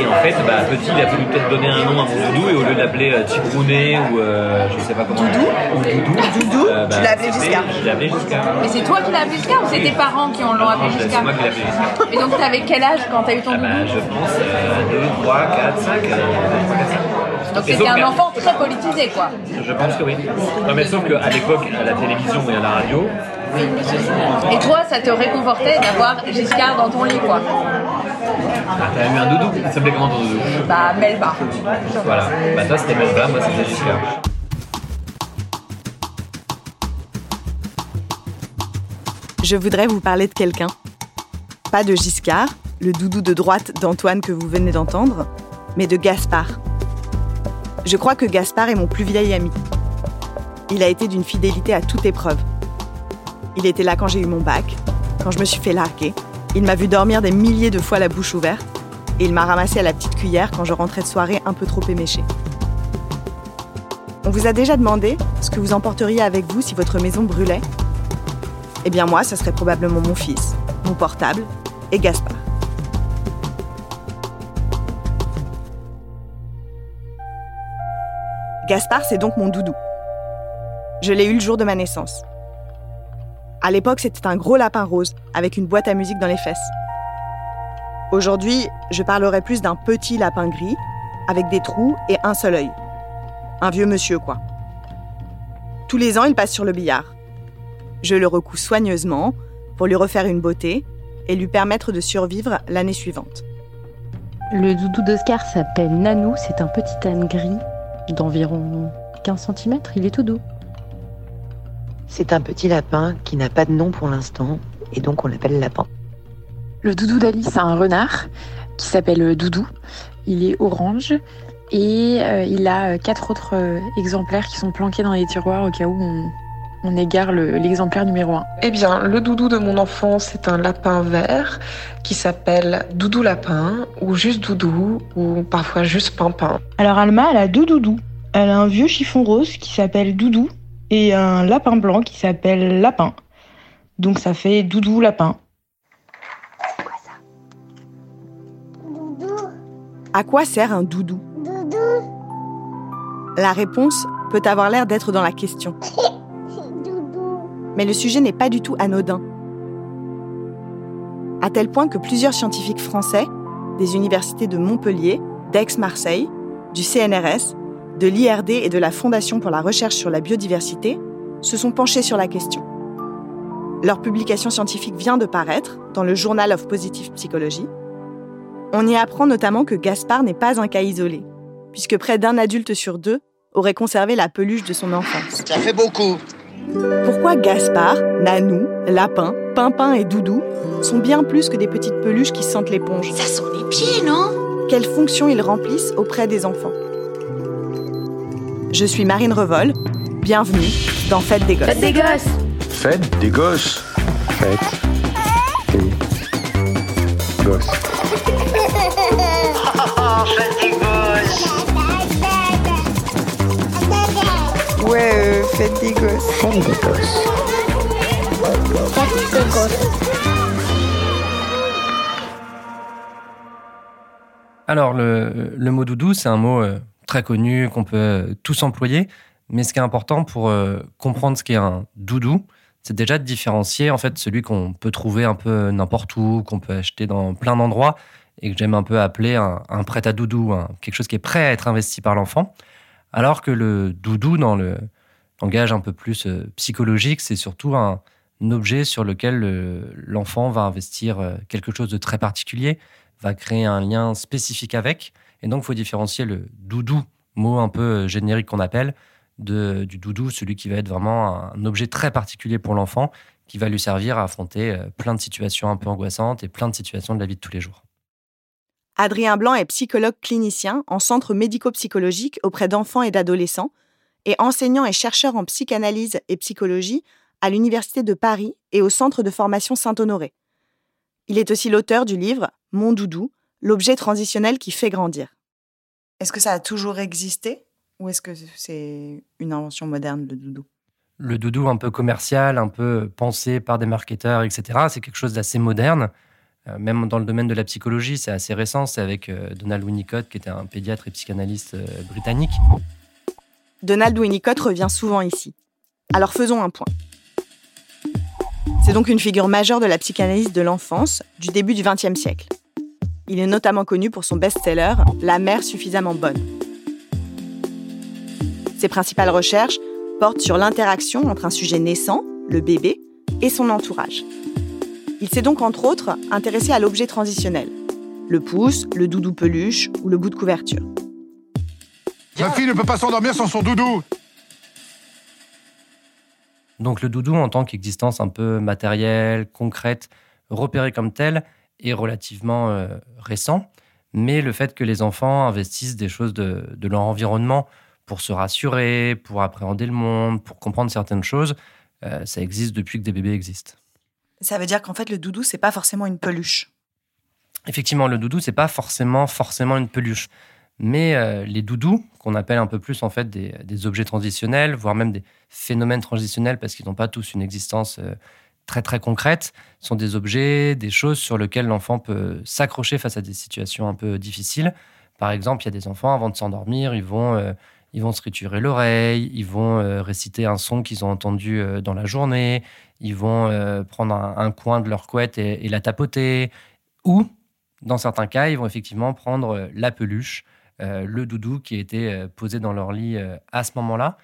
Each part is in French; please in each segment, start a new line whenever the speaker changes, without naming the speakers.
Et en fait, bah, petit, il a fallu peut-être donner un nom à mon doudou et au lieu de l'appeler euh, Tibrounet ou euh, je sais pas comment.
Doudou
Ou Doudou.
Doudou
euh, bah,
Tu l'as appelé Giscard
Je l'ai appelé Giscard.
Mais c'est toi qui l'as appelé Giscard ou c'est tes parents qui ont l'ont appelé
je- C'est
Giscard
moi qui l'ai appelé Giscard.
Et donc t'avais quel âge quand t'as eu ton
Ah
doudou
bah, je pense 2, 3, 4, 5.
Donc c'était un enfant très politisé quoi.
Je pense que oui. Non, mais sauf qu'à l'époque, à la télévision et à la radio,
Et toi ça te réconfortait d'avoir Giscard dans ton lit quoi.
ah, t'as eu un doudou. Il s'appelait comment ton doudou
Bah Melba.
Voilà. Bah, toi, c'était Melba, moi, c'était Giscard.
Je voudrais vous parler de quelqu'un. Pas de Giscard, le doudou de droite d'Antoine que vous venez d'entendre, mais de Gaspard. Je crois que Gaspard est mon plus vieil ami. Il a été d'une fidélité à toute épreuve. Il était là quand j'ai eu mon bac, quand je me suis fait larguer. Il m'a vu dormir des milliers de fois la bouche ouverte, et il m'a ramassé à la petite cuillère quand je rentrais de soirée un peu trop éméchée. On vous a déjà demandé ce que vous emporteriez avec vous si votre maison brûlait? Eh bien moi, ce serait probablement mon fils, mon portable et Gaspard. Gaspard, c'est donc mon doudou. Je l'ai eu le jour de ma naissance. À l'époque, c'était un gros lapin rose avec une boîte à musique dans les fesses. Aujourd'hui, je parlerai plus d'un petit lapin gris avec des trous et un seul œil. Un vieux monsieur, quoi. Tous les ans, il passe sur le billard. Je le recouds soigneusement pour lui refaire une beauté et lui permettre de survivre l'année suivante.
Le doudou d'Oscar s'appelle Nanou, c'est un petit âne gris d'environ 15 cm, il est tout doux.
C'est un petit lapin qui n'a pas de nom pour l'instant et donc on l'appelle lapin.
Le doudou d'Alice, c'est un renard qui s'appelle Doudou. Il est orange et euh, il a euh, quatre autres euh, exemplaires qui sont planqués dans les tiroirs au cas où on, on égare le- l'exemplaire numéro 1.
Eh bien, le doudou de mon enfance, c'est un lapin vert qui s'appelle Doudou Lapin, ou juste Doudou, ou parfois juste Pimpin.
Alors Alma, elle a deux doudous. Elle a un vieux chiffon rose qui s'appelle Doudou et un lapin blanc qui s'appelle Lapin. Donc ça fait Doudou Lapin.
À quoi sert un doudou? La réponse peut avoir l'air d'être dans la question. Mais le sujet n'est pas du tout anodin. À tel point que plusieurs scientifiques français, des universités de Montpellier, d'Aix-Marseille, du CNRS, de l'IRD et de la Fondation pour la recherche sur la biodiversité se sont penchés sur la question. Leur publication scientifique vient de paraître dans le Journal of Positive Psychology. On y apprend notamment que Gaspard n'est pas un cas isolé, puisque près d'un adulte sur deux aurait conservé la peluche de son enfance.
Ça fait beaucoup.
Pourquoi Gaspard, Nanou, Lapin, Pimpin et Doudou sont bien plus que des petites peluches qui sentent l'éponge?
Ça sent les pieds, non?
Quelles fonctions ils remplissent auprès des enfants? Je suis Marine Revol, bienvenue dans Fête des Gosses.
des gosses
Faites des gosses. Faites des gosses.
Oh, faites des gosses.
Ouais, euh, Fête des Gosses.
Faites des gosses.
Alors, le, le mot doudou, c'est un mot euh, très connu qu'on peut euh, tous employer. Mais ce qui est important pour euh, comprendre ce qu'est un doudou, c'est déjà de différencier en fait celui qu'on peut trouver un peu n'importe où, qu'on peut acheter dans plein d'endroits et que j'aime un peu appeler un, prêt à doudou, quelque chose qui est prêt à être investi par l'enfant. Alors que le doudou, dans le langage un peu plus euh, psychologique, c'est surtout un, objet sur lequel l'enfant va investir quelque chose de très particulier, va créer un lien spécifique avec. Et donc, il faut différencier le doudou, mot un peu générique qu'on appelle, du doudou, celui qui va être vraiment un objet très particulier pour l'enfant, qui va lui servir à affronter plein de situations un peu angoissantes et plein de situations de la vie de tous les jours.
Adrien Blanc est psychologue clinicien en centre médico-psychologique auprès d'enfants et d'adolescents et enseignant et chercheur en psychanalyse et psychologie à l'Université de Paris et au Centre de formation Saint-Honoré. Il est aussi l'auteur du livre Mon doudou, l'objet transitionnel qui fait grandir. Est-ce que ça a toujours existé ou est-ce que c'est une invention moderne, le doudou?
Le doudou un peu commercial, un peu pensé par des marketeurs, etc., c'est quelque chose d'assez moderne. Euh, même dans le domaine de la psychologie, c'est assez récent. C'est avec euh, Donald Winnicott, qui était un pédiatre et psychanalyste euh, britannique.
Donald Winnicott revient souvent ici. Alors faisons un point. C'est donc une figure majeure de la psychanalyse de l'enfance du début du XXe siècle. Il est notamment connu pour son best-seller La mère suffisamment bonne. Ses principales recherches portent sur l'interaction entre un sujet naissant, le bébé, et son entourage. Il s'est donc entre autres intéressé à l'objet transitionnel, le pouce, le doudou peluche ou le bout de couverture.
Ma fille ne peut pas s'endormir sans son doudou.
Donc le doudou en tant qu'existence un peu matérielle, concrète, repérée comme telle, est relativement euh, récent. Mais le fait que les enfants investissent des choses de, leur environnement pour se rassurer, pour appréhender le monde, pour comprendre certaines choses, euh, ça existe depuis que des bébés existent.
Ça veut dire qu'en fait, le doudou, c'est pas forcément une peluche.
Effectivement, le doudou, c'est pas forcément forcément une peluche. Mais euh, les doudous, qu'on appelle un peu plus en fait des, objets transitionnels, voire même des phénomènes transitionnels, parce qu'ils n'ont pas tous une existence euh, très très concrète, sont des objets, des choses sur lesquelles l'enfant peut s'accrocher face à des situations un peu difficiles. Par exemple, il y a des enfants, avant de s'endormir, ils vont, euh, ils vont se l'oreille, ils vont réciter un son qu'ils ont entendu dans la journée, ils vont euh, prendre un, coin de leur couette et, la tapoter. Ou, dans certains cas, ils vont effectivement prendre euh, la peluche, euh, le doudou qui a été posé dans leur lit à ce moment-là.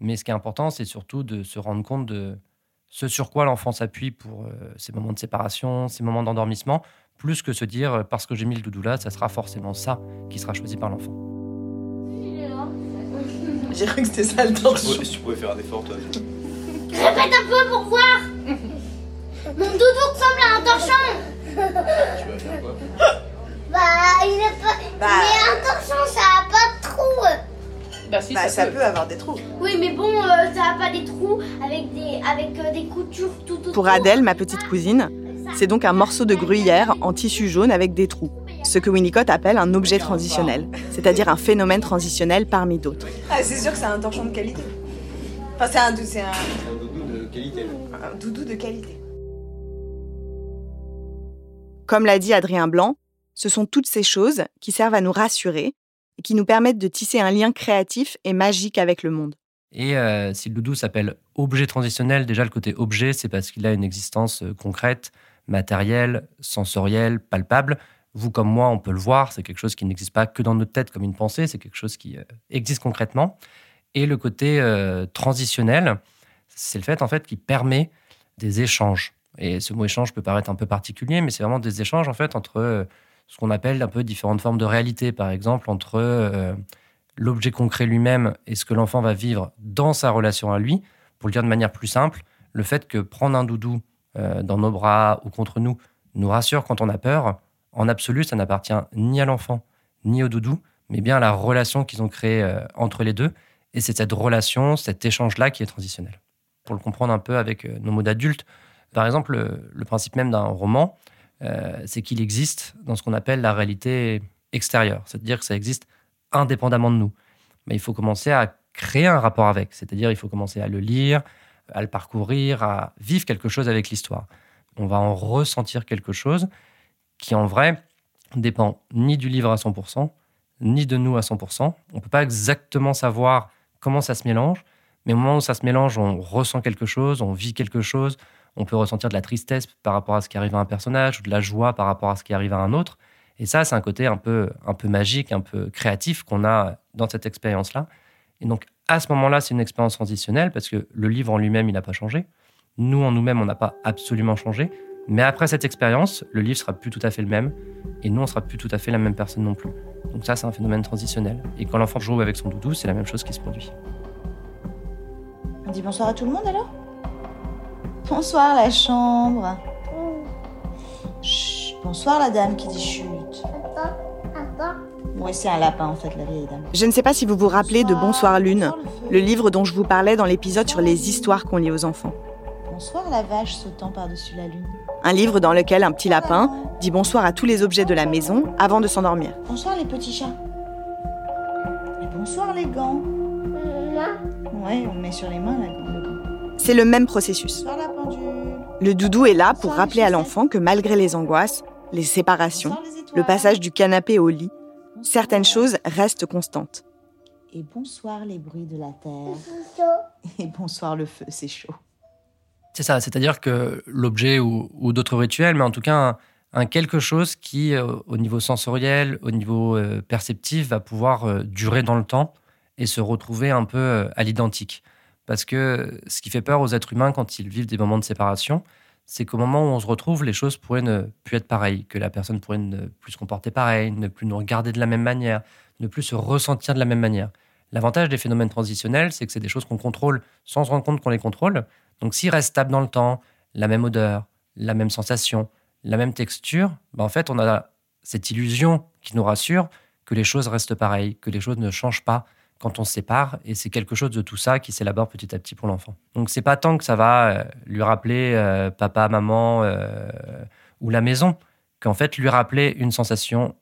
Mais ce qui est important, c'est surtout de se rendre compte de ce sur quoi l'enfant s'appuie pour ces moments de séparation, ces moments d'endormissement, plus que se dire parce que j'ai mis le doudou là, ça sera forcément ça qui sera choisi par l'enfant.
J'ai cru que c'était ça le torche.
Si tu pouvais faire un effort, toi.
Répète un peu pour voir Mon doudou ressemble à un torchon
Tu vas faire quoi?
Bah, il est pas... Bah. Mais un torchon, ça a pas de trous
Bah, si, bah, ça, peut. avoir des trous.
Oui, mais bon, euh, ça a pas des trous avec des, avec, euh, des coutures tout autour.
Pour Adèle, ma petite cousine, c'est donc un morceau de gruyère en tissu jaune avec des trous. Ce que Winnicott appelle un objet transitionnel, c'est-à-dire un phénomène transitionnel parmi d'autres. Ah, c'est sûr que c'est un torchon de qualité. Enfin, c'est un, c'est un... doudou de qualité. Un doudou de qualité. Comme l'a dit Adrien Blanc, ce sont toutes ces choses qui servent à nous rassurer qui nous permettent de tisser un lien créatif et magique avec le monde.
Et euh, si le doudou s'appelle objet transitionnel, déjà le côté objet, c'est parce qu'il a une existence euh, concrète, matérielle, sensorielle, palpable. Vous comme moi, on peut le voir, c'est quelque chose qui n'existe pas que dans notre tête comme une pensée, c'est quelque chose qui euh, existe concrètement. Et le côté transitionnel, c'est le fait en fait qui permet des échanges. Et ce mot échange peut paraître un peu particulier, mais c'est vraiment des échanges en fait entre ce qu'on appelle un peu différentes formes de réalité. Par exemple, entre euh, l'objet concret lui-même et ce que l'enfant va vivre dans sa relation à lui. Pour le dire de manière plus simple, le fait que prendre un doudou dans nos bras ou contre nous nous rassure quand on a peur, en absolu, ça n'appartient ni à l'enfant ni au doudou, mais bien à la relation qu'ils ont créée entre les deux et c'est cette relation, cet échange-là qui est transitionnel. Pour le comprendre un peu avec euh, nos mots d'adultes, par exemple, le, principe même d'un roman, euh, c'est qu'il existe dans ce qu'on appelle la réalité extérieure, c'est-à-dire que ça existe indépendamment de nous. Mais il faut commencer à créer un rapport avec, c'est-à-dire il faut commencer à le lire, à le parcourir, à vivre quelque chose avec l'histoire. On va en ressentir quelque chose qui, en vrai, dépend ni du livre à 100%, ni de nous à 100%. On ne peut pas exactement savoir comment ça se mélange. Mais au moment où ça se mélange, on ressent quelque chose, on vit quelque chose. On peut ressentir de la tristesse par rapport à ce qui arrive à un personnage ou de la joie par rapport à ce qui arrive à un autre. Et ça, c'est un côté un peu, un peu magique, un peu créatif qu'on a dans cette expérience-là. Et donc, à ce moment-là, c'est une expérience transitionnelle parce que le livre en lui-même, il n'a pas changé. Nous, en nous-mêmes, on n'a pas absolument changé. Mais après cette expérience, le livre sera plus tout à fait le même et nous, on sera plus tout à fait la même personne non plus. Donc ça, c'est un phénomène transitionnel. Et quand l'enfant joue avec son doudou, c'est la même chose qui se produit.
On dit bonsoir à tout le monde alors? Bonsoir la chambre. Chut, bonsoir la dame qui dit chut. Ouais, c'est un lapin en fait, la vieille dame.
Je ne sais pas si vous vous rappelez de Bonsoir Lune, le livre dont je vous parlais dans l'épisode sur les histoires qu'on lit aux enfants.
Bonsoir la vache sautant par-dessus la lune.
Un livre dans lequel un petit lapin dit bonsoir à tous les objets de la maison avant de s'endormir.
Bonsoir les petits chats. Et bonsoir les gants. Ouais, on met sur les mains la.
C'est le même processus. Le doudou est là pour rappeler à l'enfant que malgré les angoisses, les séparations, le passage du canapé au lit, certaines choses restent constantes.
Et bonsoir les bruits de la terre. Et bonsoir le feu, c'est chaud.
C'est ça, c'est-à-dire que l'objet ou, ou d'autres rituels, mais en tout cas un, un quelque chose qui, euh, au niveau sensoriel, au niveau euh, perceptif, va pouvoir euh, durer dans le temps et se retrouver un peu euh, à l'identique. Parce que ce qui fait peur aux êtres humains quand ils vivent des moments de séparation, c'est qu'au moment où on se retrouve, les choses pourraient ne plus être pareilles, que la personne pourrait ne plus se comporter pareil, ne plus nous regarder de la même manière, ne plus se ressentir de la même manière. L'avantage des phénomènes transitionnels, c'est que c'est des choses qu'on contrôle sans se rendre compte qu'on les contrôle. Donc s'ils restent stables dans le temps, la même odeur, la même sensation, la même texture, ben en fait, on a cette illusion qui nous rassure que les choses restent pareilles, que les choses ne changent pas quand on se sépare. Et c'est quelque chose de tout ça qui s'élabore petit à petit pour l'enfant. Donc c'est pas tant que ça va euh, lui rappeler euh, papa, maman euh, ou la maison, qu'en fait lui rappeler une sensation,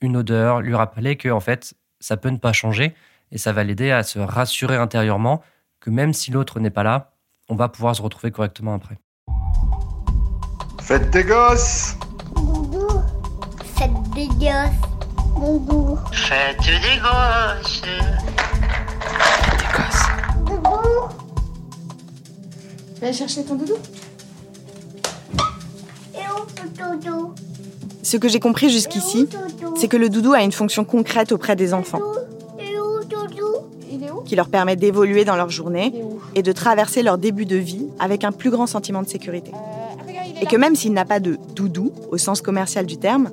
une odeur, lui rappeler que en fait ça peut ne pas changer et ça va l'aider à se rassurer intérieurement que même si l'autre n'est pas là, on va pouvoir se retrouver correctement après.
Faites des gosses
Faites des gosses. Doudou.
Faites des gosses.
Doudou.
Tu vas aller chercher ton doudou.
Et où ton doudou?
Ce que j'ai compris jusqu'ici, c'est que le doudou a une fonction concrète auprès des enfants,
Et où? Doudou?
Il est où?
Qui leur permet d'évoluer dans leur journée et de traverser leur début de vie avec un plus grand sentiment de sécurité. Et que même s'il n'a pas de doudou au sens commercial du terme,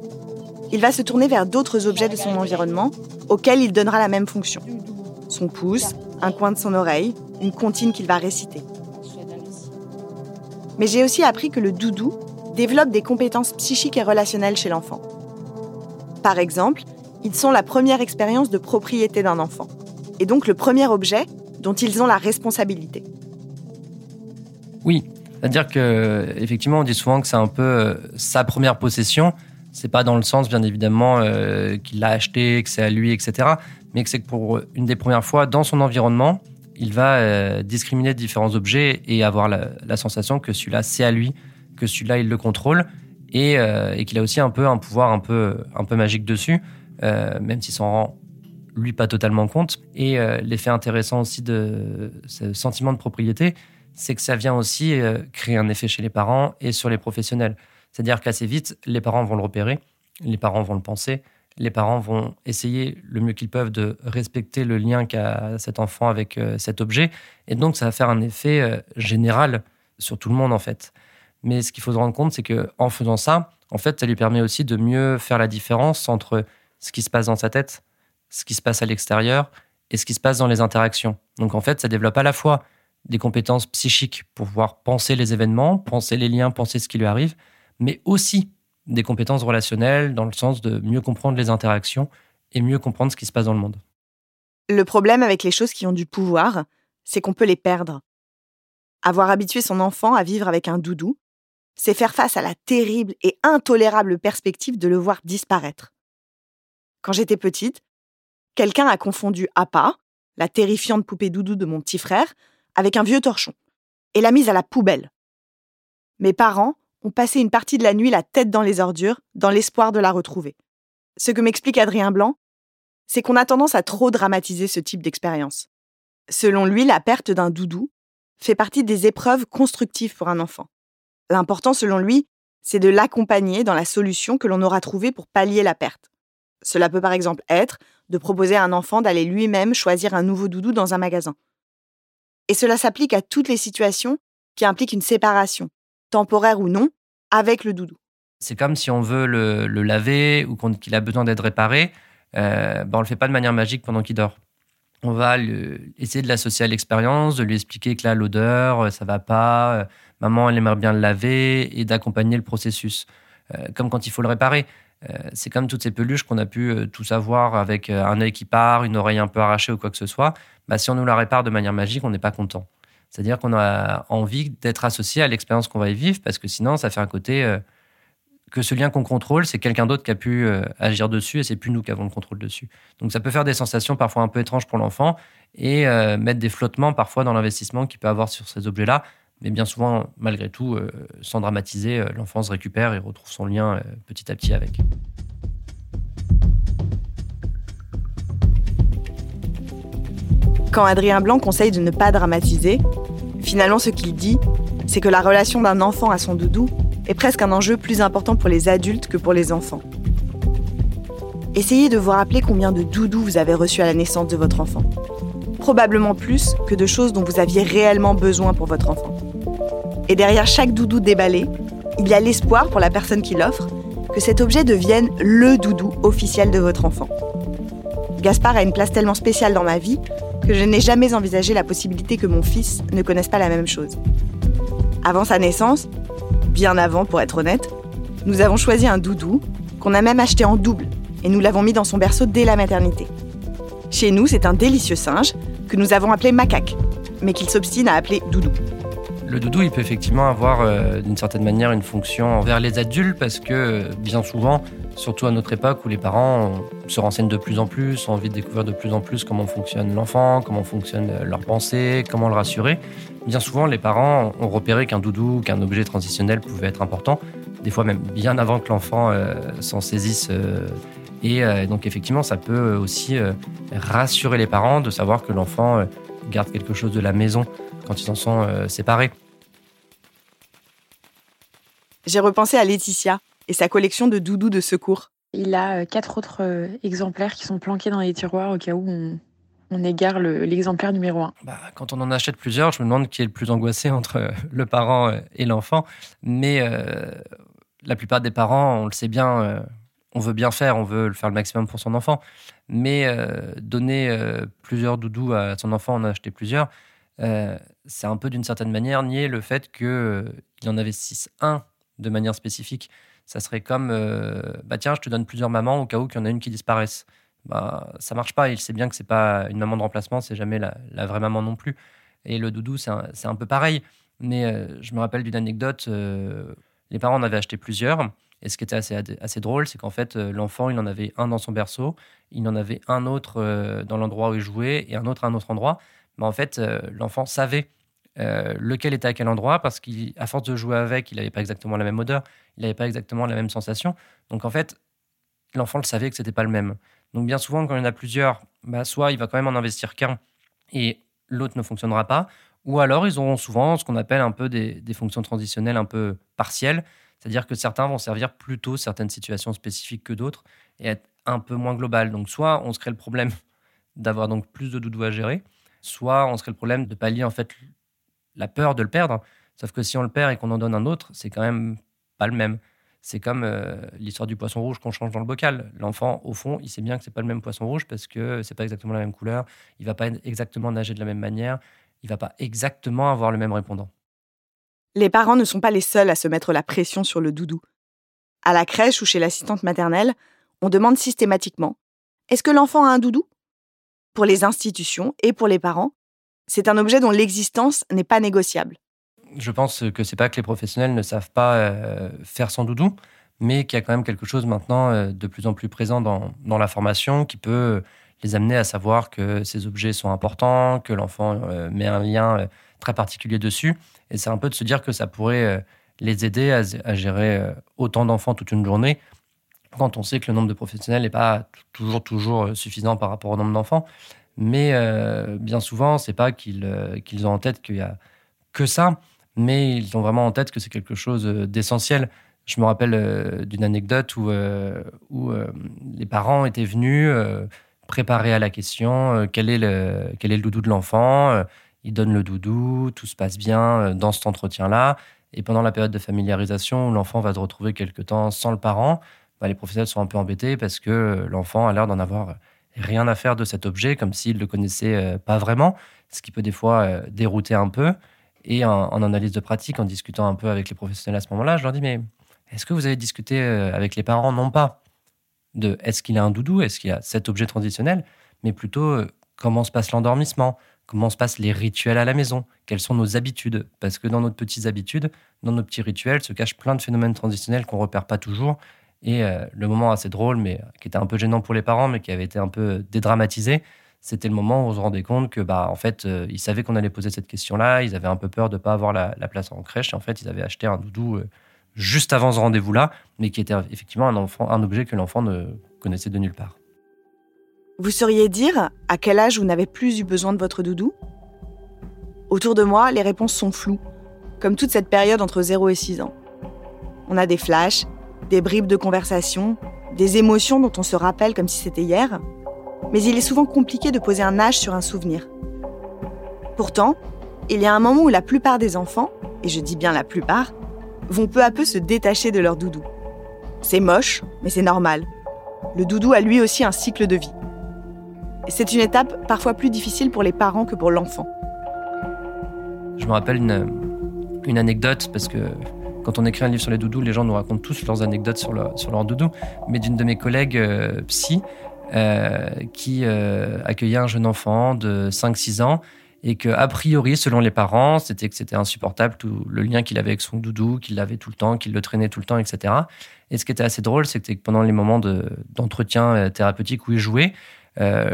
il va se tourner vers d'autres objets de son environnement auxquels il donnera la même fonction. Son pouce, un coin de son oreille, une comptine qu'il va réciter. Mais j'ai aussi appris que le doudou développe des compétences psychiques et relationnelles chez l'enfant. Par exemple, ils sont la première expérience de propriété d'un enfant, et donc le premier objet dont ils ont la responsabilité.
Oui, c'est-à-dire que effectivement, on dit souvent que c'est un peu euh, sa première possession. C'est pas dans le sens, bien évidemment, euh, qu'il l'a acheté, que c'est à lui, etc. Mais que c'est que pour une des premières fois dans son environnement, il va euh, discriminer différents objets et avoir la, sensation que celui-là c'est à lui, que celui-là il le contrôle et, euh, qu'il a aussi un peu un pouvoir un peu magique dessus, même s'il s'en rend lui pas totalement compte. Et l'effet intéressant aussi de ce sentiment de propriété, c'est que ça vient aussi créer un effet chez les parents et sur les professionnels. C'est-à-dire qu'assez vite, les parents vont le repérer, les parents vont le penser, les parents vont essayer le mieux qu'ils peuvent de respecter le lien qu'a cet enfant avec euh, cet objet. Et donc, ça va faire un effet euh, général sur tout le monde, en fait. Mais ce qu'il faut se rendre compte, c'est que en faisant ça, en fait, ça lui permet aussi de mieux faire la différence entre ce qui se passe dans sa tête, ce qui se passe à l'extérieur et ce qui se passe dans les interactions. Donc, en fait, ça développe à la fois des compétences psychiques pour pouvoir penser les événements, penser les liens, penser ce qui lui arrive, mais aussi des compétences relationnelles dans le sens de mieux comprendre les interactions et mieux comprendre ce qui se passe dans le monde.
Le problème avec les choses qui ont du pouvoir, c'est qu'on peut les perdre. Avoir habitué son enfant à vivre avec un doudou, c'est faire face à la terrible et intolérable perspective de le voir disparaître. Quand j'étais petite, quelqu'un a confondu Appa, la terrifiante poupée doudou de mon petit frère, avec un vieux torchon, et l'a mise à la poubelle. Mes parents ont passé une partie de la nuit la tête dans les ordures, dans l'espoir de la retrouver. Ce que m'explique Adrien Blanc, c'est qu'on a tendance à trop dramatiser ce type d'expérience. Selon lui, la perte d'un doudou fait partie des épreuves constructives pour un enfant. L'important, selon lui, c'est de l'accompagner dans la solution que l'on aura trouvée pour pallier la perte. Cela peut par exemple être de proposer à un enfant d'aller lui-même choisir un nouveau doudou dans un magasin. Et cela s'applique à toutes les situations qui impliquent une séparation, temporaire ou non, avec le doudou.
C'est comme si on veut le, laver ou qu'il a besoin d'être réparé, euh, ben on le fait pas de manière magique pendant qu'il dort. On va essayer de l'associer à l'expérience, de lui expliquer que là, l'odeur, euh, ça va pas, euh, maman, elle aimerait bien le laver et d'accompagner le processus. Comme quand il faut le réparer. C'est comme toutes ces peluches qu'on a pu euh, tous avoir avec un œil qui part, une oreille un peu arrachée ou quoi que ce soit. Bah, si on nous la répare de manière magique, on n'est pas content. C'est-à-dire qu'on a envie d'être associé à l'expérience qu'on va y vivre parce que sinon, ça fait un côté euh, que ce lien qu'on contrôle, c'est quelqu'un d'autre qui a pu euh, agir dessus et c'est plus nous qui avons le contrôle dessus. Donc ça peut faire des sensations parfois un peu étranges pour l'enfant et euh, mettre des flottements parfois dans l'investissement qu'il peut avoir sur ces objets-là. Mais bien souvent, malgré tout, sans dramatiser, l'enfant se récupère et retrouve son lien petit à petit avec.
Quand Adrien Blanc conseille de ne pas dramatiser, finalement ce qu'il dit, c'est que la relation d'un enfant à son doudou est presque un enjeu plus important pour les adultes que pour les enfants. Essayez de vous rappeler combien de doudous vous avez reçus à la naissance de votre enfant. Probablement plus que de choses dont vous aviez réellement besoin pour votre enfant. Et derrière chaque doudou déballé, il y a l'espoir pour la personne qui l'offre que cet objet devienne le doudou officiel de votre enfant. Gaspard a une place tellement spéciale dans ma vie que je n'ai jamais envisagé la possibilité que mon fils ne connaisse pas la même chose. Avant sa naissance, bien avant pour être honnête, nous avons choisi un doudou qu'on a même acheté en double et nous l'avons mis dans son berceau dès la maternité. Chez nous, c'est un délicieux singe que nous avons appelé macaque, mais qu'il s'obstine à appeler doudou.
Le doudou, il peut effectivement avoir euh, d'une certaine manière une fonction envers les adultes parce que euh, bien souvent, surtout à notre époque où les parents se renseignent de plus en plus, ont envie de découvrir de plus en plus comment fonctionne l'enfant, comment fonctionnent euh, leurs pensées, comment le rassurer. Bien souvent, les parents ont repéré qu'un doudou, qu'un objet transitionnel pouvait être important, des fois même bien avant que l'enfant euh, s'en saisisse. euh, et euh, donc effectivement, ça peut aussi euh, rassurer les parents de savoir que l'enfant euh, garde quelque chose de la maison quand ils en sont euh, séparés.
J'ai repensé à Laetitia et sa collection de doudous de secours.
Il a euh, quatre autres euh, exemplaires qui sont planqués dans les tiroirs au cas où on, on égare le- l'exemplaire numéro un.
Bah, quand on en achète plusieurs, je me demande qui est le plus angoissé entre euh, le parent et l'enfant. Mais euh, la plupart des parents, on le sait bien, euh, on veut bien faire, on veut le faire le maximum pour son enfant. Mais euh, donner euh, plusieurs doudous à son enfant, en acheter plusieurs, euh, c'est un peu d'une certaine manière nier le fait qu'il en avait 6-1 de manière spécifique. Ça serait comme, euh, bah tiens, je te donne plusieurs mamans au cas où qu'il y en a une qui disparaisse. Bah, ça marche pas. Il sait bien que c'est pas une maman de remplacement, c'est jamais la, vraie maman non plus. Et le doudou, c'est un, un peu pareil. Mais euh, je me rappelle d'une anecdote. euh, les parents en avaient acheté plusieurs. Et ce qui était assez, assez drôle, c'est qu'en fait, l'enfant, il en avait un dans son berceau, il en avait un autre dans l'endroit où il jouait et un autre à un autre endroit. Mais en fait, l'enfant savait euh, lequel était à quel endroit? Parce qu'à force de jouer avec, il n'avait pas exactement la même odeur, il n'avait pas exactement la même sensation. Donc en fait, l'enfant le savait que c'était pas le même. Donc bien souvent, quand il y en a plusieurs, bah, soit il va quand même en investir qu'un et l'autre ne fonctionnera pas, ou alors ils auront souvent ce qu'on appelle un peu des, fonctions transitionnelles un peu partielles, c'est-à-dire que certains vont servir plutôt certaines situations spécifiques que d'autres et être un peu moins global. Donc soit on se crée le problème d'avoir donc plus de doudous à gérer, soit on se crée le problème de pallier en fait la peur de le perdre. Sauf que si on le perd et qu'on en donne un autre, c'est quand même pas le même. C'est comme euh, l'histoire du poisson rouge qu'on change dans le bocal. L'enfant, au fond, il sait bien que c'est pas le même poisson rouge parce que c'est pas exactement la même couleur. Il va pas exactement nager de la même manière. Il va pas exactement avoir le même répondant.
Les parents ne sont pas les seuls à se mettre la pression sur le doudou. À la crèche ou chez l'assistante maternelle, on demande systématiquement Est-ce que l'enfant a un doudou? Pour les institutions et pour les parents, c'est un objet dont l'existence n'est pas négociable.
Je pense que c'est pas que les professionnels ne savent pas euh, faire son doudou, mais qu'il y a quand même quelque chose maintenant euh, de plus en plus présent dans, la formation qui peut les amener à savoir que ces objets sont importants, que l'enfant euh, met un lien euh, très particulier dessus. Et c'est un peu de se dire que ça pourrait euh, les aider à, à gérer euh, autant d'enfants toute une journée, quand on sait que le nombre de professionnels n'est pas toujours, toujours euh, suffisant par rapport au nombre d'enfants. Mais euh, bien souvent, c'est pas qu'ils euh, qu'ils ont en tête qu'il y a que ça, mais ils ont vraiment en tête que c'est quelque chose euh, d'essentiel. Je me rappelle d'une anecdote où, où les parents étaient venus préparer à la question quel, est le, quel est le doudou de l'enfant. Ils donnent le doudou, tout se passe bien dans cet entretien-là. Et pendant la période de familiarisation où l'enfant va se retrouver quelque temps sans le parent, bah, les professionnels sont un peu embêtés parce que l'enfant a l'air d'en avoir rien à faire de cet objet, comme s'il ne le connaissait euh, pas vraiment, ce qui peut des fois euh, dérouter un peu. Et en, en analyse de pratique, en discutant un peu avec les professionnels à ce moment-là, je leur dis, mais est-ce que vous avez discuté euh, avec les parents Non pas de est-ce qu'il a un doudou, est-ce qu'il a cet objet transitionnel, mais plutôt comment se passe l'endormissement, comment se passent les rituels à la maison, quelles sont nos habitudes? Parce que dans nos petites habitudes, dans nos petits rituels, se cachent plein de phénomènes transitionnels qu'on repère pas toujours. Et euh, le moment assez drôle, mais qui était un peu gênant pour les parents, mais qui avait été un peu dédramatisé, c'était le moment où on se rendait compte que, bah, en fait, euh, ils savaient qu'on allait poser cette question-là, ils avaient un peu peur de ne pas avoir la, la place en crèche, et en fait, ils avaient acheté un doudou euh, juste avant ce rendez-vous-là, mais qui était effectivement un, enfant, un objet que l'enfant ne connaissait de nulle part.
Vous sauriez dire à quel âge vous n'avez plus eu besoin de votre doudou? Autour de moi, les réponses sont floues, comme toute cette période entre 0 et 6 ans. On a des flashs, des bribes de conversation, des émotions dont on se rappelle comme si c'était hier, mais il est souvent compliqué de poser un âge sur un souvenir. Pourtant, il y a un moment où la plupart des enfants, et je dis bien la plupart, vont peu à peu se détacher de leur doudou. C'est moche, mais c'est normal. Le doudou a lui aussi un cycle de vie. C'est une étape parfois plus difficile pour les parents que pour l'enfant.
Je me rappelle une, une anecdote parce que quand on écrit un livre sur les doudous, les gens nous racontent tous leurs anecdotes sur sur leur doudou, mais d'une de mes collègues euh, psy euh, qui euh, accueillait un jeune enfant de 5-6 ans et que a priori, selon les parents, c'était que c'était insupportable tout le lien qu'il avait avec son doudou, qu'il l'avait tout le temps, qu'il le traînait tout le temps, etc. Et ce qui était assez drôle, c'était que pendant les moments de- d'entretien euh, thérapeutique où il jouait,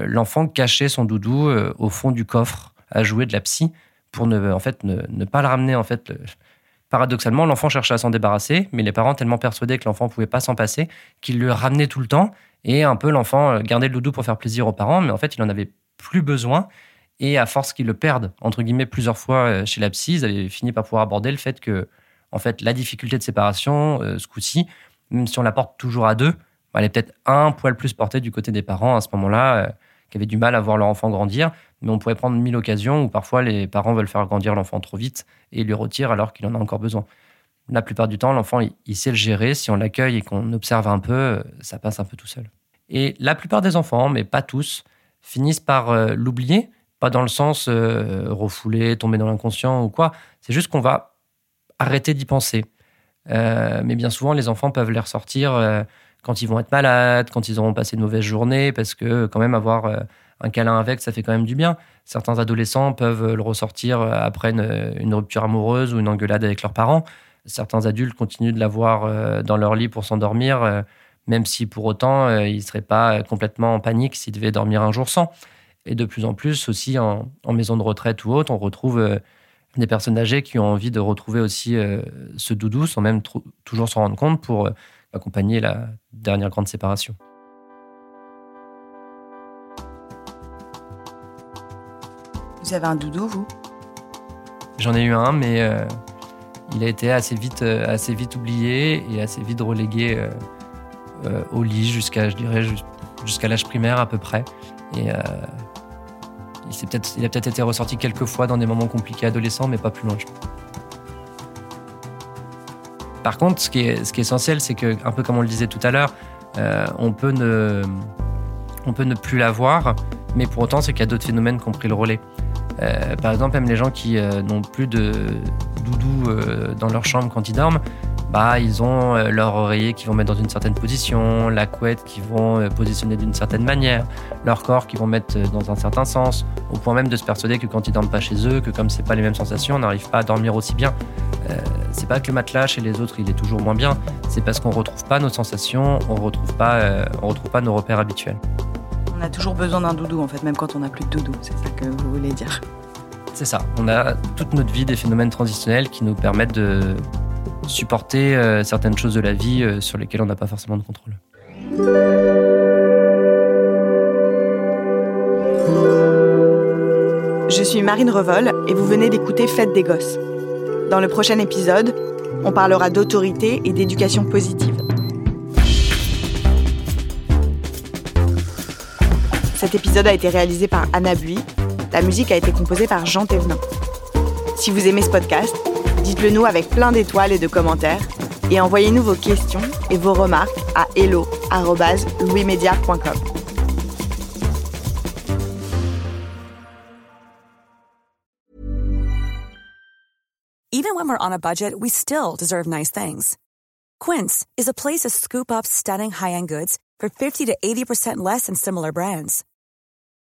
l'enfant cachait son doudou au fond du coffre à jouer de la psy pour ne, en fait, ne, pas le ramener. En fait, le- paradoxalement, l'enfant cherchait à s'en débarrasser, mais les parents tellement persuadés que l'enfant pouvait pas s'en passer, qu'ils le ramenaient tout le temps. Et un peu, l'enfant euh, gardait le doudou pour faire plaisir aux parents, mais en fait, il en avait plus besoin. Et à force qu'ils le perdent, entre guillemets, plusieurs fois euh, chez la psy, ils avaient fini par pouvoir aborder le fait que, en fait, la difficulté de séparation, euh, ce coup-ci, même si on la porte toujours à deux, elle est peut-être un poil plus portée du côté des parents à ce moment-là, qui avaient du mal à voir leur enfant grandir. Mais on pourrait prendre mille occasions où parfois les parents veulent faire grandir l'enfant trop vite et lui retirent alors qu'il en a encore besoin. La plupart du temps, l'enfant, il, sait le gérer. Si on l'accueille et qu'on observe un peu, euh, ça passe un peu tout seul. Et la plupart des enfants, mais pas tous, finissent par euh, l'oublier, pas dans le sens euh, refouler, tomber dans l'inconscient ou quoi. C'est juste qu'on va arrêter d'y penser. Euh, mais bien souvent, les enfants peuvent les ressortir quand ils vont être malades, quand ils auront passé une mauvaise journée, parce que quand même avoir un câlin avec, ça fait quand même du bien. Certains adolescents peuvent le ressortir après une, rupture amoureuse ou une engueulade avec leurs parents. Certains adultes continuent de l'avoir euh, dans leur lit pour s'endormir, euh, même si pour autant, euh, ils ne seraient pas complètement en panique s'ils devaient dormir un jour sans. Et de plus en plus aussi en, en maison de retraite ou autre, on retrouve des personnes âgées qui ont envie de retrouver aussi ce doudou sans même toujours s'en rendre compte pour accompagner la dernière grande séparation.
Vous avez un doudou, vous?
J'en ai eu un, mais euh, il a été assez vite, euh, assez vite oublié et assez vite relégué euh, au lit jusqu'à, je dirais, jus- jusqu'à l'âge primaire à peu près. Et il, a peut-être été ressorti quelques fois dans des moments compliqués adolescents, mais pas plus loin. je pense. Par contre, ce qui est, essentiel, c'est que, un peu comme on le disait tout à l'heure, on peut ne plus l'avoir, mais pour autant, c'est qu'il y a d'autres phénomènes qui ont pris le relais. Euh, par exemple, même les gens qui euh, n'ont plus de doudou euh, dans leur chambre quand ils dorment, bah, ils ont leur oreiller qui vont mettre dans une certaine position, la couette qui vont positionner d'une certaine manière, leur corps qui vont mettre dans un certain sens, au point même de se persuader que quand ils dorment pas chez eux, que comme c'est pas les mêmes sensations, on n'arrive pas à dormir aussi bien. C'est pas que le matelas chez les autres il est toujours moins bien, c'est parce qu'on retrouve pas nos sensations, on retrouve pas, on retrouve pas nos repères habituels.
On a toujours besoin d'un doudou, en fait, même quand on n'a plus de doudou. C'est ça que vous voulez dire.
C'est ça. On a toute notre vie des phénomènes transitionnels qui nous permettent de supporter euh, certaines choses de la vie euh, sur lesquelles on n'a pas forcément de contrôle.
Je suis Marine Revol et vous venez d'écouter Fête des Gosses. Dans le prochain épisode, On parlera d'autorité et d'éducation positive. Cet épisode a été réalisé par Anna Bui. La musique a été composée par Jean Thévenin. Si vous aimez ce podcast, dites-le nous avec plein d'étoiles et de commentaires et envoyez-nous vos questions et vos remarques à hello@louismedia.com.
Even when we're on a budget, we still deserve nice things. Quince is a place to scoop up stunning high-end goods for 50 to 80% less than similar brands.